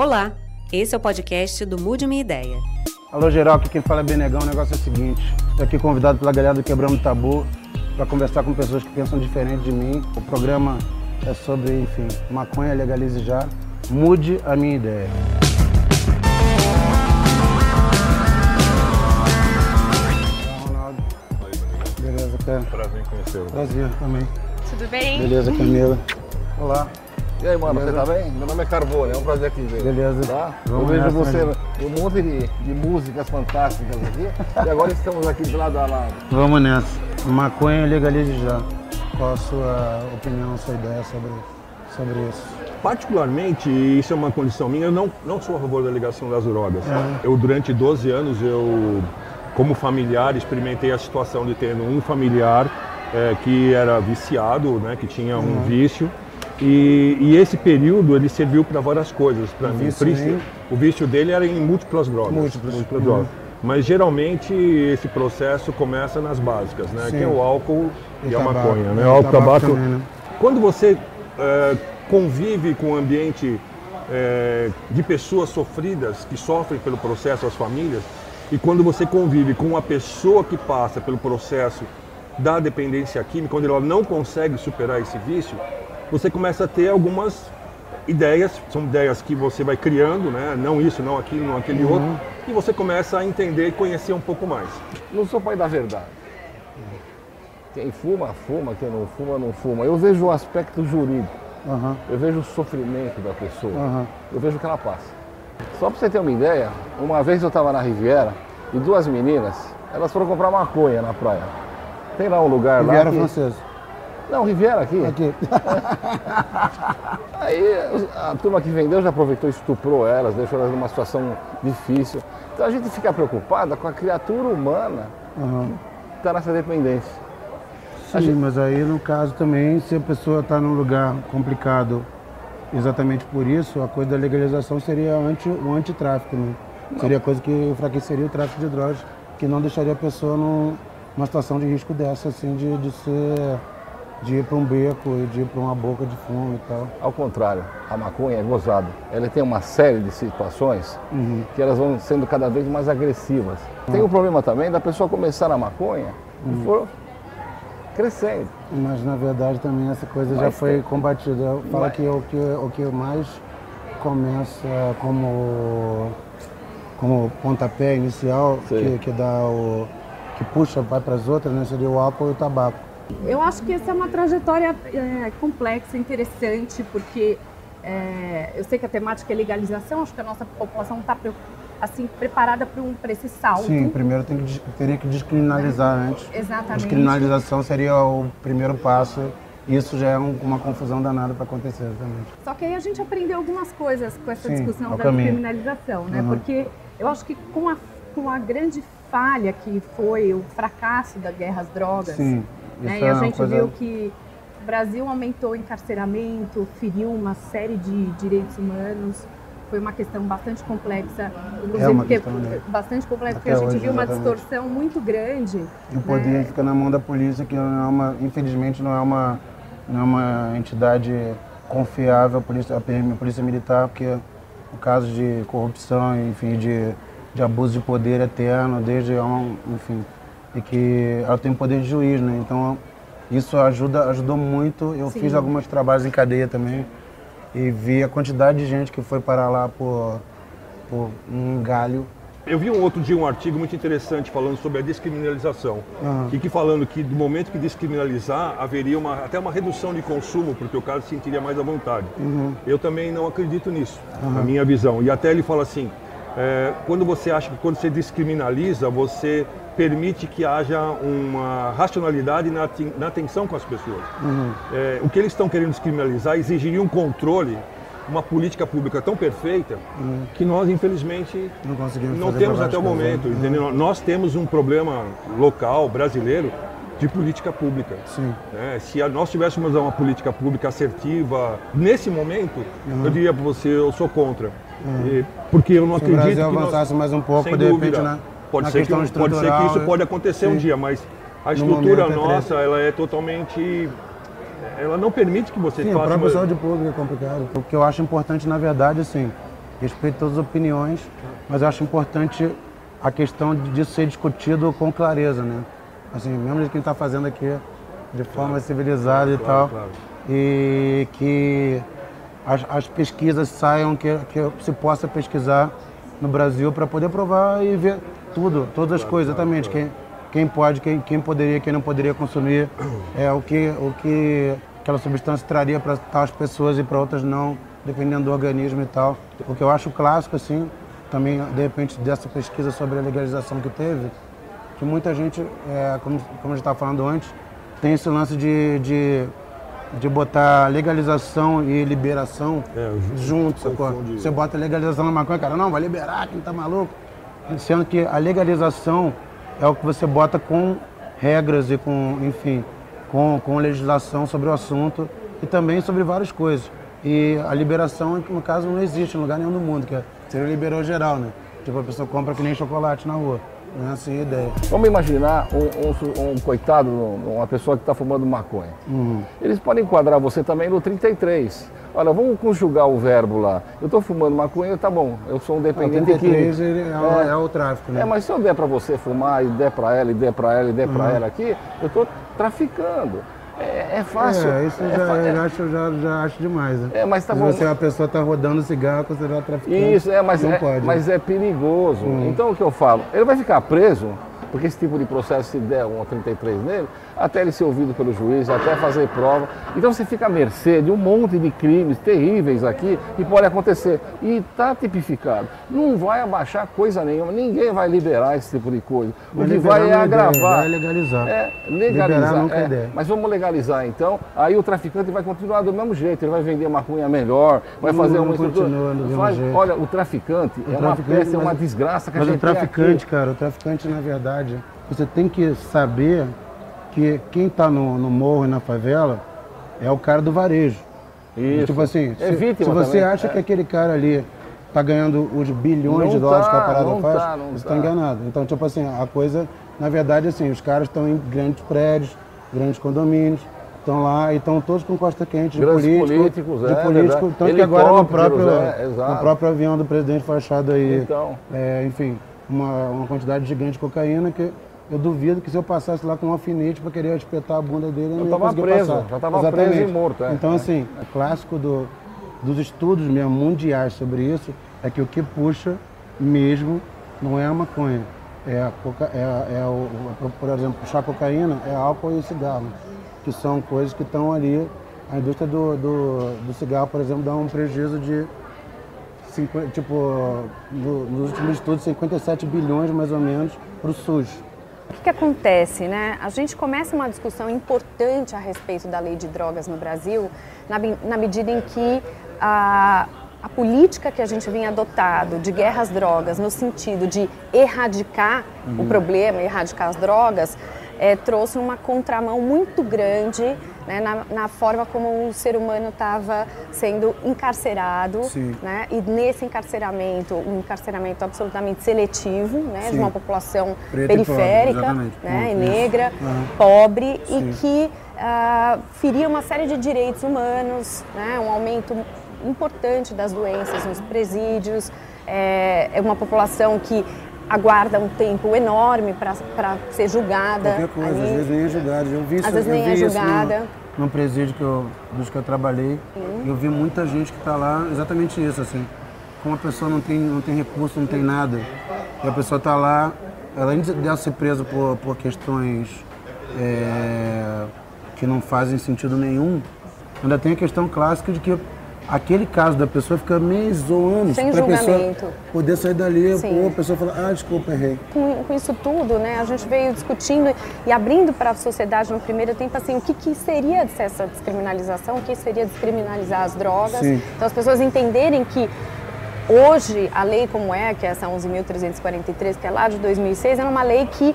Olá, esse é o podcast do Mude Minha Ideia. Alô, geral, aqui quem fala é Benegão. O negócio é o seguinte: estou aqui convidado pela galera do Quebrando Tabu para conversar com pessoas que pensam diferente de mim. O programa é sobre, enfim, maconha, legalize já. Mude a minha ideia. Ronaldo. Beleza, cara. Prazer em conhecê-lo. Prazer também. Tudo bem? Beleza, Camila. Olá. E aí, mano, Beleza? você tá bem? Meu nome é Carbone, é um prazer aqui ver. Beleza. Tá? Eu Vamos vejo nessa, você né? um monte de, de músicas fantásticas aqui. e agora estamos aqui de lado a lado. Vamos nessa. Maconha legalize já. Qual a sua opinião, sua ideia sobre, sobre isso? Particularmente, isso é uma condição minha, eu não, não sou a favor da ligação das drogas. Eu, durante 12 anos, eu, como familiar, experimentei a situação de ter um familiar eh, que era viciado, né, que tinha um vício. E, e esse período ele serviu para várias coisas para mim. vício em? O vício dele era em múltiplas drogas. Múltiplas. drogas. Mas geralmente esse processo começa nas básicas, né? Sim. Que é o álcool e, a tabaco. maconha, né? E O álcool, tabaco. também, né? Quando você eh, convive com um ambiente eh, de pessoas sofridas, que sofrem pelo processo, as famílias, e quando você convive com uma pessoa que passa pelo processo da dependência química, quando ela não consegue superar esse vício, você começa a ter algumas ideias, são ideias que você vai criando, né? não isso, não aquilo, não aquele Uhum. outro, e você começa a entender e conhecer um pouco mais. Não sou pai da verdade. Quem fuma, fuma. Quem não fuma, não fuma. Eu vejo o aspecto jurídico. Aham, Eu vejo o sofrimento da pessoa. aham. Eu vejo o que ela passa. Só para você ter uma ideia, uma vez eu estava na Riviera e duas meninas, elas foram comprar maconha na praia. Tem lá um lugar lá. Riviera que- Francesa. Não, Riviera aqui. Aqui. Aí a turma que vendeu já aproveitou e estuprou elas, deixou elas numa situação difícil. Então a gente fica preocupada com a criatura humana Aham. que está nessa dependência. Sim, mas aí no caso também, se a pessoa está num lugar complicado exatamente por isso, a coisa da legalização seria anti, o antitráfico, né? Seria coisa que enfraqueceria o tráfico de drogas, que não deixaria a pessoa num- numa situação de risco dessa, assim, de, de ser. De ir para um beco e de ir para uma boca de fumo e tal. Ao contrário, a maconha é gozada. Ela tem uma série de situações que elas vão sendo cada vez mais agressivas. Tem o problema também da pessoa começar na maconha e for crescendo. Mas na verdade também essa coisa já Mas foi tem- combatida. Fala Mas- que o, que o que mais começa como, como pontapé inicial, Sim. que, que dá o. que puxa, vai para as outras, né? Seria o álcool e o tabaco. Eu acho que essa é uma trajetória é, complexa, interessante, porque é, eu sei que a temática é legalização, acho que a nossa população não está assim, preparada para um, pra esse salto. Sim, primeiro tem que, teria que descriminalizar antes. Exatamente. Descriminalização seria o primeiro passo. Isso já é um- uma confusão danada para acontecer também. Só que aí a gente aprendeu algumas coisas com essa Sim, discussão da caminho. descriminalização, né? Uhum. Porque eu acho que com a, com a grande falha que foi o fracasso da guerra às drogas, Sim, né? E é a uma gente coisa- viu que o Brasil aumentou o encarceramento, feriu uma série de direitos humanos. Foi uma questão bastante complexa, inclusive É uma porque- questão, né? bastante complexa, porque Até a gente hoje, viu uma exatamente. distorção muito grande. E o poder né? fica na mão da polícia, que não é uma, infelizmente não é uma, não é uma entidade confiável, a polícia, a PM, a polícia militar, porque o caso de corrupção, enfim, de, de abuso de poder eterno, desde, enfim, e que ela tem poder de juiz, né? Então isso ajuda, ajudou muito. Eu Sim. fiz alguns trabalhos em cadeia também e vi a quantidade de gente que foi parar lá por, por um galho. Eu vi um outro dia um artigo muito interessante falando sobre a descriminalização. Aham. E que falando que do momento que descriminalizar, haveria uma, até uma redução de consumo, porque o cara se sentiria mais à vontade. Eu também não acredito nisso, na minha visão. E até ele fala assim, é, quando você acha que quando você descriminaliza, você permite que haja uma racionalidade na, na atenção com as pessoas. É, o que eles estão querendo descriminalizar exigiria um controle, uma política pública tão perfeita, que nós, infelizmente, Não conseguimos não temos até o várias momento, né? entendeu? Nós temos um problema local, brasileiro, de política pública. Sim. né? Se a- nós tivéssemos uma política pública assertiva, nesse momento, Uhum. eu diria para você, eu sou contra. E- porque eu não Se o acredito Brasil que nós- avançasse mais um pouco, de dúvida. repente, né? Pode ser, que, pode ser que isso e- pode acontecer um Sim. dia, mas a estrutura momento é nossa, ela é totalmente... Ela não permite que você Sim, a faça... própria uma- saúde pública é complicado. O que eu acho importante, na verdade, assim, respeito todas as opiniões, mas eu acho importante a questão disso ser discutido com clareza, né? Assim, mesmo que a gente está fazendo aqui de forma claro. civilizada e claro, tal, claro. e que as, as, pesquisas saiam, que, que se possa pesquisar no Brasil para poder provar e ver tudo, todas as coisas, exatamente. Quem, quem pode, quem, quem poderia, quem não poderia consumir, é, o, que, o que aquela substância traria para tais pessoas e para outras não, dependendo do organismo e tal. O que eu acho clássico, assim, também, de repente, dessa pesquisa sobre a legalização que teve, que muita gente, é, como, como a gente estava falando antes, tem esse lance de, de, de botar legalização e liberação é, juntos, Você bota legalização na maconha, cara, não, vai liberar, quem tá maluco? Sendo que a legalização é o que você bota com regras e com, enfim, com, com legislação sobre o assunto e também sobre várias coisas. E a liberação, no caso, não existe em lugar nenhum do mundo, que é, seria liberou geral, né? Tipo, a pessoa compra que nem chocolate na rua. Não é assim a ideia. Vamos imaginar um, um, um coitado, uma pessoa que está fumando maconha. Uhum. Eles podem enquadrar você também no 33. Olha, vamos conjugar o verbo lá. Eu estou fumando maconha, tá bom. Eu sou um dependente ah, 33 ele é, é, é, o tráfico, né? É, mas se eu der para você fumar, e der para ela, e der para ela, e der uhum. para ela aqui, eu estou traficando. É, é, fácil. É, isso é já, eu acho, já, já acho demais. Né? É, mas tá Se bom. você, a pessoa está rodando cigarro, considerado traficante. Isso, é, mas, não é, pode. mas é perigoso. Hum. Então o que eu falo? Ele vai ficar preso, porque esse tipo de processo, se der um 33 nele, até ele ser ouvido pelo juiz, até fazer prova. Então você fica à mercê de um monte de crimes terríveis aqui que pode acontecer. E está tipificado. Não vai abaixar coisa nenhuma, ninguém vai liberar esse tipo de coisa. O que vai é agravar. Vai legalizar. É, legalizar. É, mas vamos legalizar então. Aí o traficante vai continuar do mesmo jeito, ele vai vender maconha melhor, vai fazer uma faz, jeito. Olha, o traficante o é uma peça, é uma desgraça que a gente Mas o traficante, cara, o traficante na verdade, você tem que saber que quem está no, no, morro e na favela é o cara do varejo. Isso. Tipo assim, é se, se você também. acha é. que aquele cara ali está ganhando os bilhões não de dólares tá, que a parada não faz, tá, você está enganado. Então, tipo assim, a coisa, na verdade, assim, os caras estão em grandes prédios, grandes condomínios, estão lá e estão todos com costa quente de Grandes político, políticos, de é, político, tanto que agora no próprio, é, no próprio avião do presidente foi achado aí, então. é, enfim, uma, uma quantidade gigante de cocaína que eu duvido que se eu passasse lá com um alfinete para querer espetar a bunda dele, eu não ia tava preso, passar. Já estava preso e morto. É. Então, assim, o clássico do, dos estudos mesmo mundiais sobre isso é que o que puxa mesmo não é a maconha. É, a coca, é, é o, por exemplo, puxar cocaína é álcool e cigarro, que são coisas que estão ali. A indústria do, do, do cigarro, por exemplo, dá um prejuízo de 50, tipo, no, nos últimos estudos, 57 bilhões mais ou menos para o SUS. O que, que, acontece, né? A gente começa uma discussão importante a respeito da lei de drogas no Brasil, na, na medida em que a, a política que a gente vinha adotado de guerra às drogas, no sentido de erradicar uhum. o problema, erradicar as drogas, é, trouxe uma contramão muito grande né, na, na, forma como o ser humano estava sendo encarcerado, né, e nesse encarceramento, um encarceramento absolutamente seletivo, né, de uma população periférica, pobre, né, negra, uhum. pobre Sim. e que uh, feria uma série de direitos humanos, né, um aumento importante das doenças nos presídios, é, é uma população que aguarda um tempo enorme para ser julgada. Qualquer coisa, ali. às vezes nem é julgada. Eu vi às isso, vezes nem é julgada. No, no, presídio que eu, dos que eu trabalhei, eu vi muita gente que está lá, exatamente isso, assim. Como a pessoa não tem, não tem recurso, não tem nada, e a pessoa está lá, além de ela ser presa por, por questões é, que não fazem sentido nenhum, ainda tem a questão clássica de que aquele caso da pessoa fica meses ou anos para a pessoa poder sair dali, pô, a pessoa fala, ah, desculpa, errei. Com, com, isso tudo, né, a gente veio discutindo e abrindo para a sociedade no primeiro tempo, assim, o que, que seria essa descriminalização, o que seria descriminalizar as drogas. Sim. Então as pessoas entenderem que hoje a lei como é, que é essa 11.343, que é lá de 2006, é uma lei que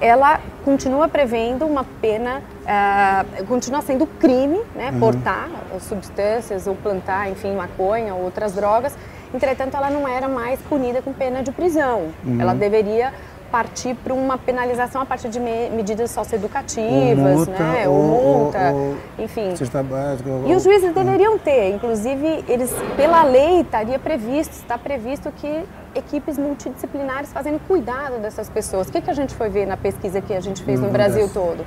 ela continua prevendo uma pena, uh, continua sendo crime, né, uhum. portar substâncias ou plantar, enfim, maconha ou outras drogas. Entretanto, ela não era mais punida com pena de prisão. Uhum. Ela deveria partir para uma penalização a partir de me medidas socioeducativas, multa, né? ou- Ou multa, ou- ou- enfim. Básica. E os juízes deveriam ter, inclusive, eles, pela lei, estaria previsto, está previsto que equipes multidisciplinares fazendo cuidado dessas pessoas. O que, que a gente foi ver na pesquisa que a gente fez no Brasil todo?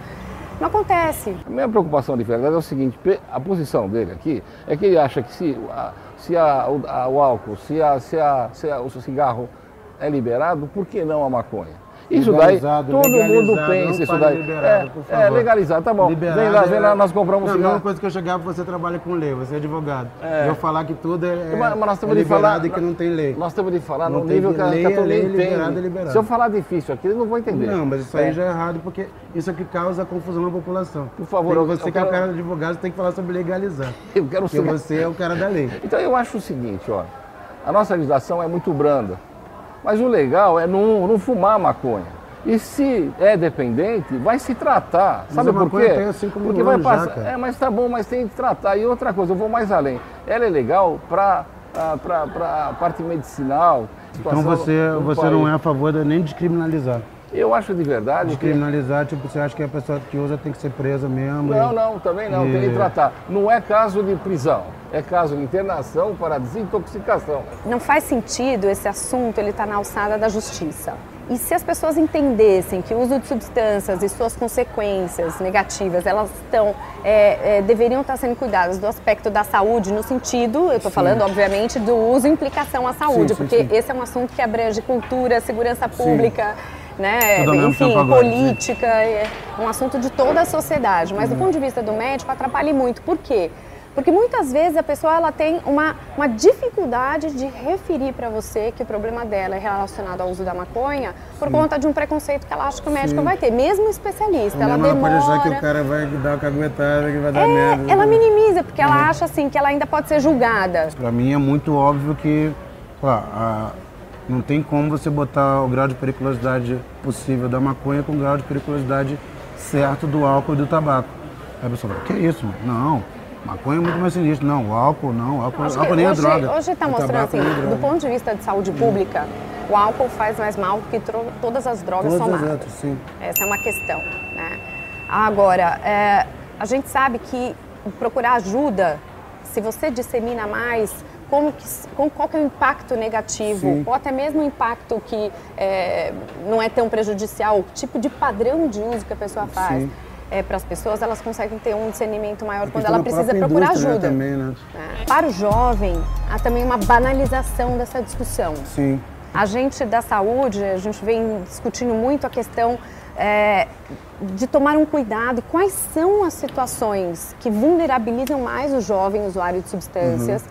Não acontece. A minha preocupação de verdade é o seguinte, a posição dele aqui é que ele acha que se, a- se a- o, a- o álcool, se, se, a, se a- o cigarro é liberado, por que não a maconha? Isso daí, Legalizado, todo mundo pensa não isso daí. liberado, é, é, legalizado, tá bom. Liberado vem lá, vem lá, é- nós compramos Não, a cigarro. mesma coisa que eu chegar, você trabalha com lei, você é advogado. É. Eu falar que tudo é, Mas, mas nós é temos de liberado falar. e que não tem lei. Nós temos de falar Não no nível que lei, que é lei, entende. liberado é liberado. Se eu falar difícil aqui, eles não vão entender. Não, mas isso aí É. já é errado, porque isso é que causa confusão na população. Por favor, Tem- eu- você eu que é o quero- cara do advogado, você tem que falar sobre legalizar. Eu quero Porque ser. você é o cara da lei. Então eu acho o seguinte, ó, a nossa legislação é muito branda, mas o legal é não, não fumar maconha. E se é dependente, vai se tratar. Sabe por quê? mil Porque vai já, passar. cara. É, mas tá bom, mas tem que tratar. E outra coisa, eu vou mais além. Ela é legal para a parte medicinal. Então você, você país. não é a favor de nem descriminalizar. Eu acho de verdade que. Descriminalizar, tipo, você acha que a pessoa que usa tem que ser presa mesmo? Não, e- não, também não, tem que E- tratar. Não é caso de prisão, é caso de internação para desintoxicação. Não faz sentido esse assunto ele estar na alçada da justiça. E se as pessoas entendessem que o uso de substâncias e suas consequências negativas, elas estão, é, é, deveriam estar sendo cuidadas do aspecto da saúde, no sentido, eu estou falando, obviamente, do uso e implicação à saúde, Sim, porque sim. esse é um assunto que abrange cultura, segurança pública, né, enfim, agora, política, é um assunto de toda a sociedade. Mas do Uhum. ponto de vista do médico, atrapalha muito. Por quê? Porque muitas vezes a pessoa ela tem uma, uma dificuldade de referir para você que o problema dela é relacionado ao uso da maconha por conta de um preconceito que ela acha que o médico Sim. vai ter, mesmo especialista. Ela Ela não pode achar que o demora. cara vai dar uma caguetada, que vai dar É, merda. né? ela minimiza, porque ela acha assim que ela ainda pode ser julgada. Pra mim é muito óbvio que a- não tem como você botar o grau de periculosidade possível da maconha com o grau de periculosidade certo do álcool e do tabaco. Aí a pessoa fala, que isso, mano? Não, maconha é muito mais sinistro. Não, o álcool não, o álcool, álcool nem é hoje, droga. Hoje está mostrando assim, é do ponto de vista de saúde pública, o álcool faz mais mal que todas as drogas Todas as somadas. outras, sim. Essa é uma questão. Né? Agora, é, a gente sabe que procurar ajuda, se você dissemina mais, como que, com, qual que é o impacto negativo, Sim. ou até mesmo o impacto que é, não é tão prejudicial, o tipo de padrão de uso que a pessoa faz. Sim. Para as pessoas, elas conseguem ter um discernimento maior quando Questão ela precisa procurar né, ajuda. também, né? né? Para o jovem, há também uma banalização dessa discussão. Sim. A gente da saúde, a gente vem discutindo muito a questão é, de tomar um cuidado. Quais são as situações que vulnerabilizam mais o jovem usuário de substâncias?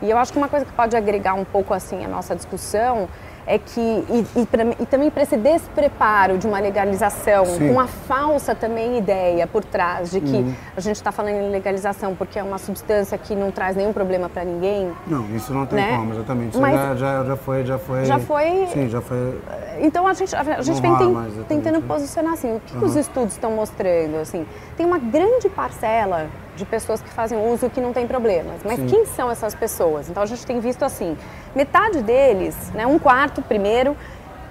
E eu acho que uma coisa que pode agregar um pouco assim a nossa discussão é que e, e, pra- e também para esse despreparo de uma legalização Sim. com a falsa também ideia por trás de que a gente está falando em legalização porque é uma substância que não traz nenhum problema para ninguém. Não, isso não tem Né? como, exatamente. Isso Mas- já, já, já foi, já foi. Já foi- Sim, já foi. Então a gente, a, gente vem mais exatamente, tentando né? posicionar assim, o que, que os estudos estão mostrando? Assim, tem uma grande parcela de pessoas que fazem uso que não tem problemas, mas Sim. quem são essas pessoas? Então a gente tem visto assim, metade deles, né, um quarto primeiro,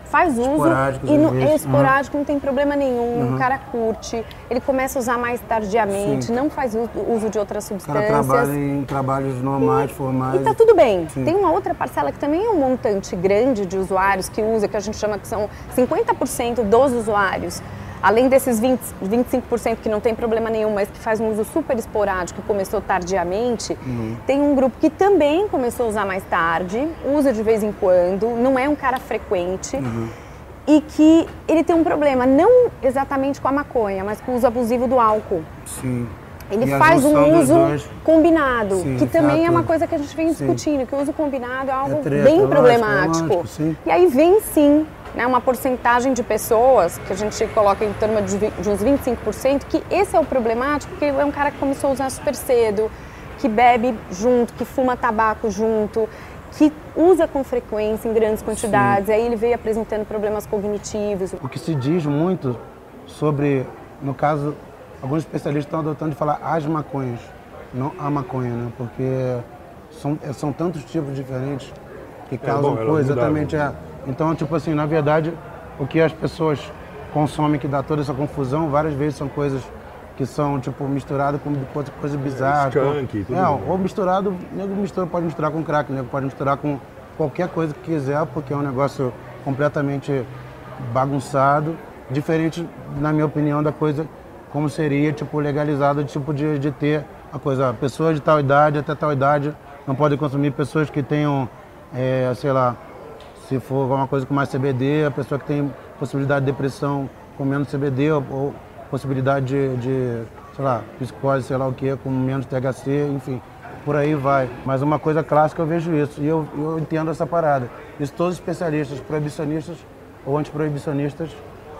faz uso e vezes. é esporádico, não tem problema nenhum, Uhum. o cara curte, ele começa a usar mais tardiamente, Sim. não faz uso, de outras O cara substâncias. trabalha em trabalhos normais, formais. E tá tudo bem. Sim. Tem uma outra parcela que também é um montante grande de usuários que usa, que a gente chama que são 50% dos usuários. Além desses 20, 25% que não tem problema nenhum, mas que faz um uso super esporádico, que começou tardiamente, Uhum. tem um grupo que também começou a usar mais tarde, usa de vez em quando, não é um cara frequente. Uhum. E que ele tem um problema, não exatamente com a maconha, mas com o uso abusivo do álcool. Sim. Ele E faz um uso dois. combinado, Sim, que também é uma coisa que a gente vem Sim. discutindo, que o uso combinado é algo É treta, bem lógico, problemático. lógico, sim. E aí vem sim né, uma porcentagem de pessoas, que a gente coloca em torno de, de uns 25%, que esse é o problemático, porque é um cara que começou a usar super cedo, que bebe junto, que fuma tabaco junto, que usa com frequência em grandes quantidades, aí ele veio apresentando problemas cognitivos. O que se diz muito sobre, no caso, alguns especialistas estão adotando de falar as maconhas, não a maconha, né? Porque são, é, são tantos tipos diferentes que causam bom, ela coisa, exatamente. É. Então, tipo assim, na verdade, o que as pessoas consomem que dá toda essa confusão, várias vezes são coisas que são tipo misturado com coisa bizarra. Skunk, tudo é, bem. ou misturado, nego mistura, pode misturar com crack, nego pode misturar com qualquer coisa que quiser, porque é um negócio completamente bagunçado, diferente, na minha opinião, da coisa como seria tipo legalizado, tipo de, de ter a coisa, pessoas de tal idade até tal idade não podem consumir, pessoas que tenham, é, sei lá, se for alguma coisa com mais CBD, a pessoa que tem possibilidade de depressão com menos CBD ou, ou possibilidade de, de, sei lá, psicose, sei lá o que, com menos THC, enfim, por aí vai. Mas uma coisa clássica eu vejo isso e eu, eu entendo essa parada. Isso todos os especialistas, proibicionistas ou antiproibicionistas,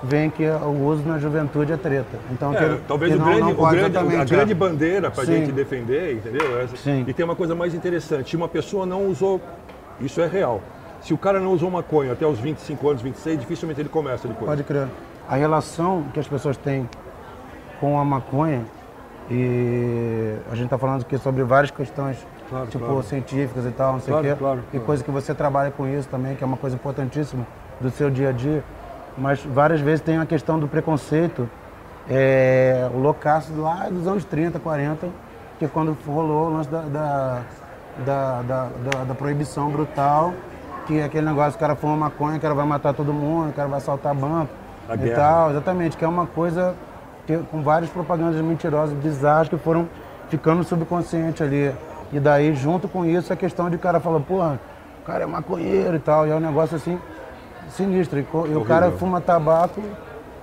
veem que o uso na juventude é treta. Então, É, que, talvez que o não, grande, não o grande- a grande bandeira para a gente defender, entendeu? Sim. E tem uma coisa mais interessante: uma pessoa não usou, isso é real. Se o cara não usou maconha até os 25 anos, 26, dificilmente ele começa depois. Pode crer. A relação que as pessoas têm com a maconha, e a gente está falando aqui sobre várias questões, Claro, tipo, claro. científicas e tal, não sei o Claro, quê. claro, e coisa que você trabalha com isso também, que é uma coisa importantíssima do seu dia a dia. Mas várias vezes tem a questão do preconceito, é, o loucaço lá dos anos 30, 40, que quando rolou o lance da, da, da, da- da proibição brutal, que aquele negócio, o cara fuma maconha, o cara vai matar todo mundo, o cara vai assaltar banco A e guerra. tal, exatamente, que é uma coisa que, com várias propagandas mentirosas, bizarras, que foram ficando subconsciente ali. E daí, junto com isso, a questão de o cara falar, porra, o cara é maconheiro e tal, e é um negócio assim, sinistro. E, o cara fuma tabaco,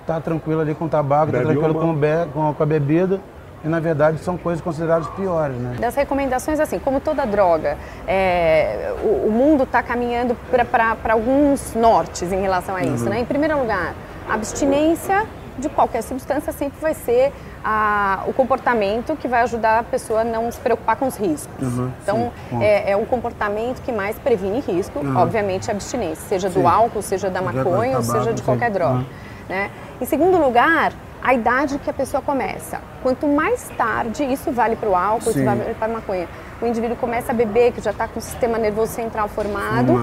tá tranquilo ali com o tabaco, tá Bebe tranquilo uma. com, be- com a bebida, e na verdade são coisas consideradas piores, né? Das recomendações, assim, como toda droga, é, o, o mundo está caminhando para alguns nortes em relação a isso. Né? Em primeiro lugar, a abstinência de qualquer substância sempre vai ser a- o comportamento que vai ajudar a pessoa a não se preocupar com os riscos. Uhum, então, sim, é, é o comportamento que mais previne risco, obviamente, a abstinência, seja do Sim. álcool, seja da maconha, ou seja de sim. qualquer droga. Uhum. né? Em segundo lugar, a idade que a pessoa começa. Quanto mais tarde, isso vale para o álcool, isso Sim. vale para a maconha. O indivíduo começa a beber, que já está com o sistema nervoso central formado,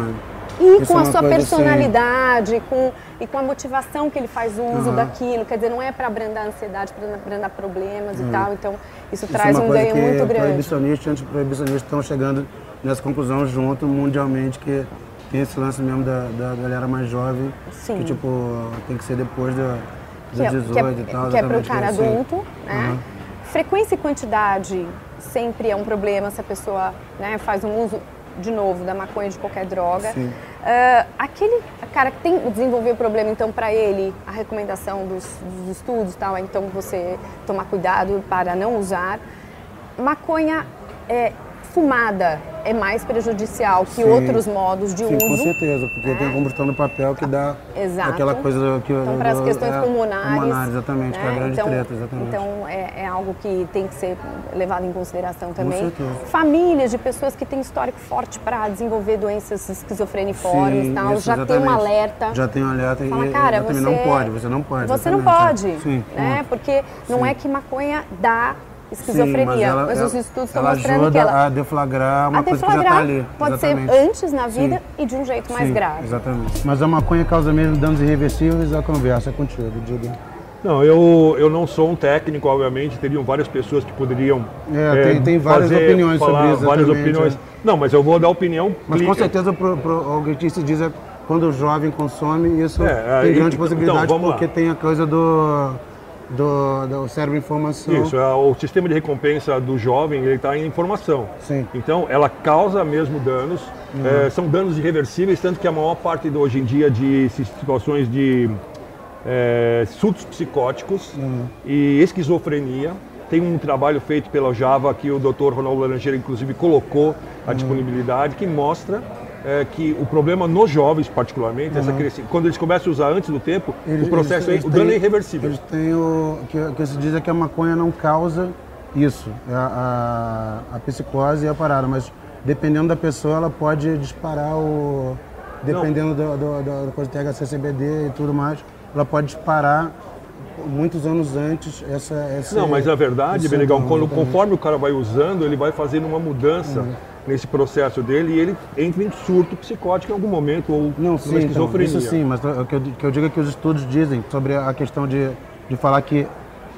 e Isso com é a sua coisa personalidade, com, e com a motivação que ele faz uso Aham. daquilo. Quer dizer, não é para abrandar a ansiedade, para abrandar problemas e tal. Então, isso, Isso traz é um ganho muito grande. proibicionistas e antiproibicionistas estão chegando nessa conclusão junto mundialmente que tem esse lance mesmo da, da galera mais jovem, Sim. que tipo, tem que ser depois da, que é, 18 que é, tal. que é para o cara assim. adulto, né? Uhum. Frequência e quantidade sempre é um problema se a pessoa né, faz um uso, de novo, da maconha de qualquer droga. Sim. Ah, aquele cara que tem desenvolver o problema, então, para ele, a recomendação dos, dos estudos tal, é então você tomar cuidado para não usar. Maconha é, fumada é mais prejudicial que Sim. outros modos de Sim, uso. com certeza, porque tem a combustão do papel que dá Exato. aquela coisa que Então, para as questões é, pulmonares. pulmonares, exatamente, que é a né? grande então, treta, exatamente. Então, é, é algo que tem que ser levado em consideração também. certeza. Famílias de pessoas que têm histórico forte para desenvolver doenças esquizofreniformes e tal, isso, já tem um exatamente. alerta. Já tem um alerta Fala, e cara, exatamente, você não pode, você não pode. Você não exatamente, pode, é. Sim, né? Porque não Sim. é que maconha dá Sim, esquizofrenia, ela- mas os estudos estão mostrando ajuda que ela a deflagrar uma a coisa que já deflagrar está ali. pode exatamente. ser antes na vida Sim. e de um jeito mais Sim, grave. Exatamente. Mas a maconha causa mesmo danos irreversíveis, a conversa é contigo, diga. Não, eu, eu não sou um técnico, obviamente, teriam várias pessoas que poderiam. É, tem- tem várias fazer- opiniões sobre isso, Várias opiniões. é. Não, mas eu vou dar opinião. Mas com certeza pro, pro, o que se diz é quando o jovem consome, isso É, tem aí- grande então, possibilidade lá. porque tem a coisa do, do, do cérebro em formação. Isso, é, o sistema de recompensa do jovem ele está em informação. Sim. Uhum. Então, ela causa mesmo danos, é, são danos irreversíveis, tanto que a maior parte do- hoje em dia de situações de é, surtos psicóticos Uhum. e esquizofrenia. Tem um trabalho feito pela Java que o Dr. Ronaldo Laranjeira, inclusive, colocou a Uhum. disponibilidade, que mostra é, que o problema nos jovens, particularmente, essa cresci- quando eles começam a usar antes do tempo, Uhum. Eles- o processo, eles- é, o eles dano é irreversível. Eles têm o que, o que se diz é que a maconha não causa isso, a, a, a psicose e a parada, mas dependendo da pessoa ela pode disparar o. Dependendo do, do, do, da coisa THC, CBD e tudo mais, ela pode disparar muitos anos antes essa. essa Não, mas a verdade, Benegão, quando, conforme o cara vai usando, ele vai fazendo uma mudança nesse processo dele e ele entra em surto psicótico em algum momento ou Não, sim, então, esquizofrenia. isso sim, mas o que eu, que eu digo é que os estudos dizem sobre a questão de, de falar que,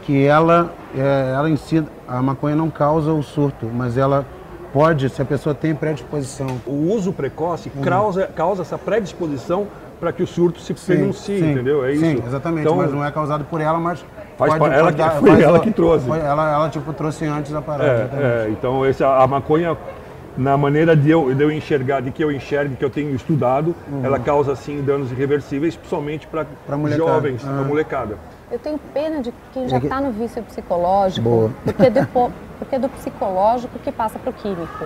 que ela, é, ela em si, a maconha não causa o surto, mas ela pode, se a pessoa tem predisposição. O uso precoce causa, causa essa predisposição para que o surto se Sim, entendeu? É sim, isso. exatamente, Então, mas não é causado por ela, mas Faz pode, ela pode que- foi faz- ela que trouxe. ela, ela, tipo, trouxe antes a parada. É, é, então esse, a maconha, na maneira de eu, de eu enxergar, de que eu enxergue, que eu tenho estudado, ela causa sim danos irreversíveis, principalmente para Uhum. Jovens, Ah. para molecada. Eu tenho pena de quem já É que- está no vício psicológico, Boa. porque, depo- porque é do psicológico que passa para o químico.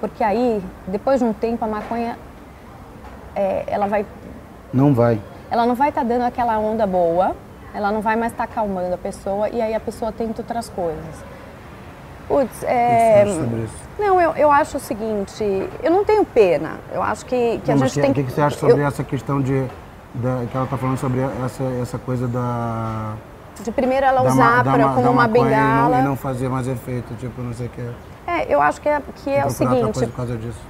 Porque aí, depois de um tempo, a maconha, é, ela, vai, Não vai. ela não vai estar dando aquela onda boa, ela não vai mais estar acalmando a pessoa, e aí a pessoa tenta outras coisas. Putz, é... Isso. Não, eu, eu acho o seguinte, eu não tenho pena, eu acho que, que a Não, mas gente que- tem O que, que você acha sobre eu- essa questão de. Da, que ela está falando sobre essa, essa coisa da. De primeiro ela da usar da pra, como da uma maconha e bengala. não, e não fazer mais efeito, tipo, não sei o que. É, eu acho que é, que é o seguinte,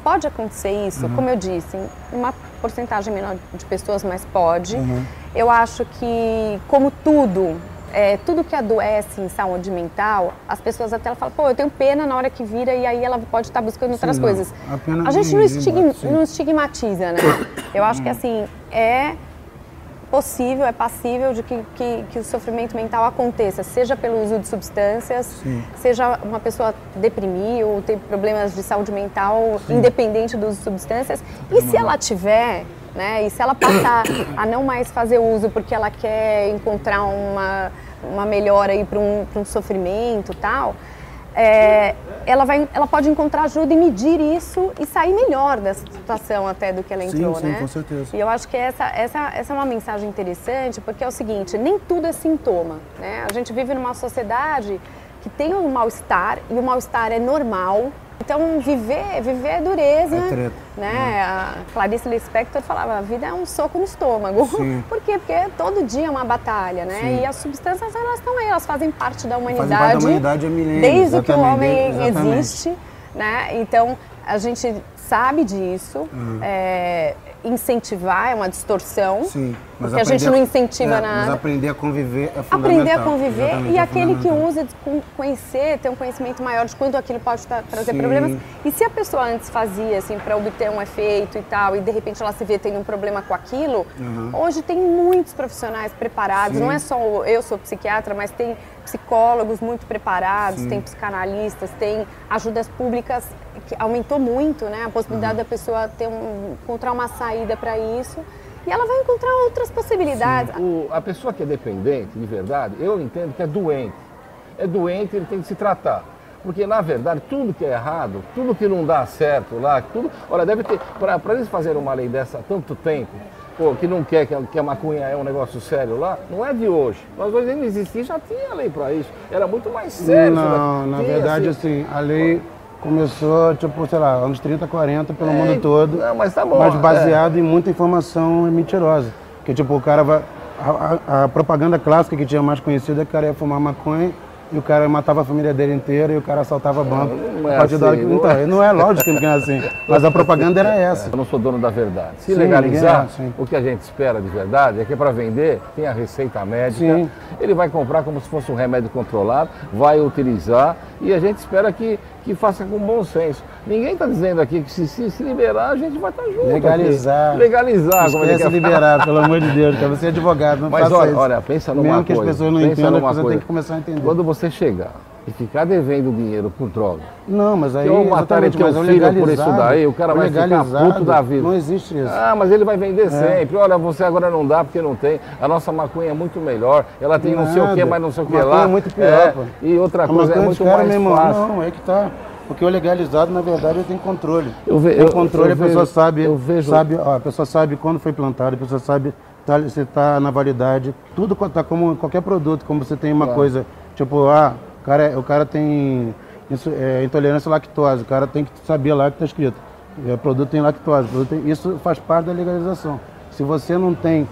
pode acontecer isso, Uhum. como eu disse, uma porcentagem menor de pessoas, mas pode. Uhum. Eu acho que, como tudo, é, tudo que adoece em saúde mental, as pessoas até falam, pô, eu tenho pena na hora que vira e aí ela pode estar buscando outras não. coisas. A A gente não, estigma- sim. não estigmatiza, né? Eu acho que assim, é possível, é passível de que, que, que o sofrimento mental aconteça, seja pelo uso de substâncias, Sim. seja uma pessoa deprimir ou ter problemas de saúde mental independente do uso de substâncias. E se ela tiver, né, e se ela passar a não mais fazer uso porque ela quer encontrar uma, uma melhora aí para um, pra um sofrimento tal, é, ela, vai, ela pode encontrar ajuda e medir isso e sair melhor dessa situação até do que ela Sim, entrou, sim, né? com certeza. E eu acho que essa, essa, essa é uma mensagem interessante, porque é o seguinte, nem tudo é sintoma, né? A gente vive numa sociedade que tem um mal-estar, e o mal-estar é normal. Então, viver, viver é dureza, É treta. né? A Clarice Lispector falava, a vida é um soco no estômago. Sim. Por quê? Porque todo dia é uma batalha, né? Sim. E as substâncias, elas estão aí, elas fazem parte da Fazem humanidade. parte da humanidade há milênios. Desde que o exatamente, homem exatamente. existe, né? Então a gente sabe disso. Uhum. é, incentivar é uma distorção. Sim, mas porque a gente não incentiva é, Mas nada. aprender a conviver é fundamental. Aprender a conviver e é aquele que usa conhecer, ter um conhecimento maior de quanto aquilo pode tra- trazer Sim. problemas. E se a pessoa antes fazia assim para obter um efeito e tal, e de repente ela se vê tendo um problema com aquilo, hoje tem muitos profissionais preparados. Sim. Não é só eu sou psiquiatra, mas tem psicólogos muito preparados, tem psicanalistas, tem ajudas públicas que aumentou muito, né? A possibilidade da pessoa ter um, encontrar uma saída para isso. E ela vai encontrar outras possibilidades. O- a pessoa que é dependente, de verdade, eu entendo que é doente. É doente, ele tem que se tratar. Porque, na verdade, tudo que é errado, tudo que não dá certo lá, tudo. Olha, deve ter. Para eles fazerem uma lei dessa há tanto tempo, pô, que não quer que a, que a maconha é um negócio sério lá, não é de hoje. Nós hoje não existia, já tinha lei para isso. Era muito mais sério. Não, na Tinha, verdade, assim, a lei começou, tipo, sei lá, anos 30, 40, pelo mundo todo. não, mas tá bom, Mas é. baseado em muita informação mentirosa. Que, tipo, o cara vai... A, a- a propaganda clássica que tinha mais conhecida é que o cara ia fumar maconha e o cara matava a família dele inteira e o cara assaltava banco. não é A partir da hora assim, que- não então, é. não é lógico que não é assim. Mas a propaganda era essa. Eu não sou dono da verdade. Se Sim, legalizar, é, sim. o que a gente espera de verdade é que para vender tem a receita médica. Sim. Ele vai comprar como se fosse um remédio controlado, vai utilizar e a gente espera que, que faça com bom senso. Ninguém está dizendo aqui que se, se, se liberar a gente vai estar junto. Legalizar. aqui. Legalizar, como ele Esquece quer liberar, pelo amor de Deus. Você é advogado, não Mas olha, isso. olha, pensa numa Mesmo coisa. que as pessoas não entendam, você tem coisa. que começar a entender. Quando você chegar e ficar devendo dinheiro por droga, Não, mas aí. Eu matar teu o filho por isso daí, o cara vai ficar legalizado, puto da vida. Não existe isso. Ah, mas ele vai vender É. sempre. Olha, você agora não dá porque não tem. A nossa maconha é muito melhor. Ela tem não sei o que, Nada. mas não sei o que lá. é muito pior, É, pô. E outra A coisa, é muito mais meu irmão, fácil. não, é que tá. Porque o legalizado, na verdade, ele tem controle. Eu ve- tem eu- controle, eu a pessoa vejo- sabe, eu vejo- sabe, ó, a pessoa sabe quando foi plantado, a pessoa sabe tá, se está na validade. Tudo co- tá como qualquer produto, como você tem uma coisa, tipo, ah, o cara, o cara tem isso, é, intolerância à lactose, o cara tem que saber lá que está escrito. É, produto tem lactose, produto tem- isso faz parte da legalização. Se você não tem,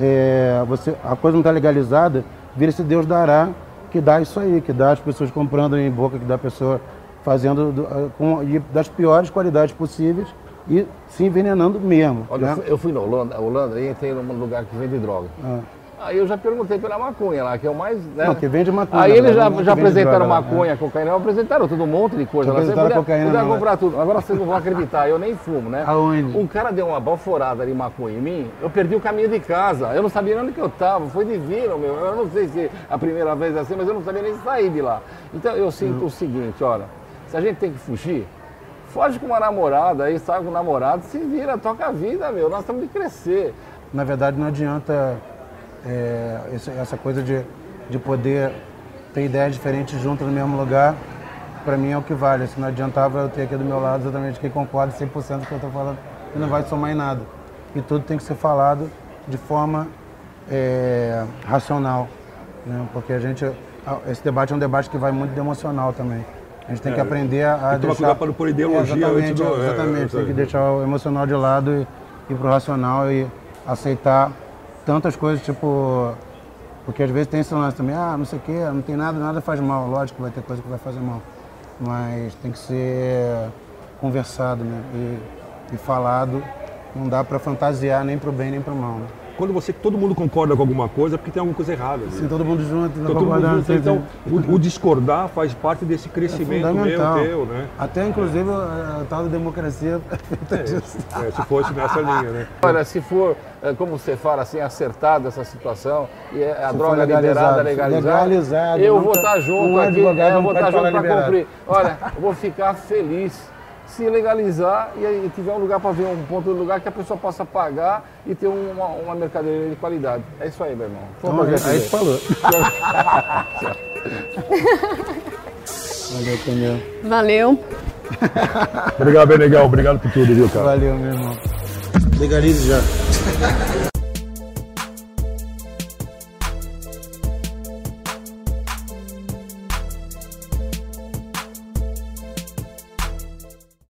é, você, a coisa não está legalizada, vira-se Deus dará, que dá isso aí, que dá as pessoas comprando em boca, que dá a pessoa fazendo do, com, das piores qualidades possíveis e se envenenando mesmo. Olha, né? eu fui- eu fui na Holanda, Holanda e entrei num lugar que vende droga. Ah. Aí eu já perguntei pela maconha lá, que é o mais. Né? Não, que vende maconha, Aí eles né? já, já apresentaram droga lá, maconha, cocaína, apresentaram todo um monte de coisa lá. Você podia, cocaína, podia não, comprar tudo. Agora vocês não vão acreditar, eu nem fumo, né? Aonde? Um cara deu uma baforada de maconha em mim, eu perdi o caminho de casa. Eu não sabia nem onde que eu estava, foi divino, meu. Eu não sei se a primeira vez é assim, mas eu não sabia nem sair de lá. Então eu sinto o seguinte, olha, se a gente tem que fugir, foge com uma namorada, aí sai com um namorado, se vira, toca a vida, meu. Nós temos de crescer. Na verdade, não adianta é, essa coisa de, de poder ter ideias diferentes juntas no mesmo lugar. Para mim é o que vale. Se não adiantava eu ter aqui do meu lado exatamente quem concorda 100% com o que eu estou falando, que não vai somar em nada. E tudo tem que ser falado de forma é, racional. Né? Porque a gente. Esse debate é um debate que vai muito de emocional também. A gente tem que aprender a, a deixar... cuidado para não pôr ideologia exatamente, é, exatamente. tem que é. deixar o emocional de lado e ir pro racional e aceitar tantas coisas, tipo... Porque às vezes tem esse lance também, ah, não sei o quê, não tem nada, nada faz mal. Lógico que vai ter coisa que vai fazer mal. Mas tem que ser conversado, né? E, e falado. Não dá para fantasiar nem pro bem nem pro mal. Né? Quando você todo mundo concorda com alguma coisa, é porque tem alguma coisa errada. ali. Se todo mundo junto, não Então, todo mundo junto, sim, então sim. o, o discordar faz parte desse É crescimento meu, fundamental. teu, né? Até inclusive a, a tal da democracia é É, é, se fosse nessa linha, né? Olha, se for, como você fala, assim, acertado essa situação, e é a Se droga liberada, legalizada, legalizado, eu vou tá- estar junto um aqui, é, eu vou estar junto falar para cumprir. Olha, eu vou ficar feliz se legalizar e aí tiver um lugar para ver um ponto de lugar que a pessoa possa pagar e ter uma, uma mercadoria de qualidade. É isso aí, meu irmão. Então, prazer aí ver. falou. Valeu, Daniel. Valeu. Obrigado, Benegão. Obrigado por tudo, viu, cara? Valeu, meu irmão. Legalize já.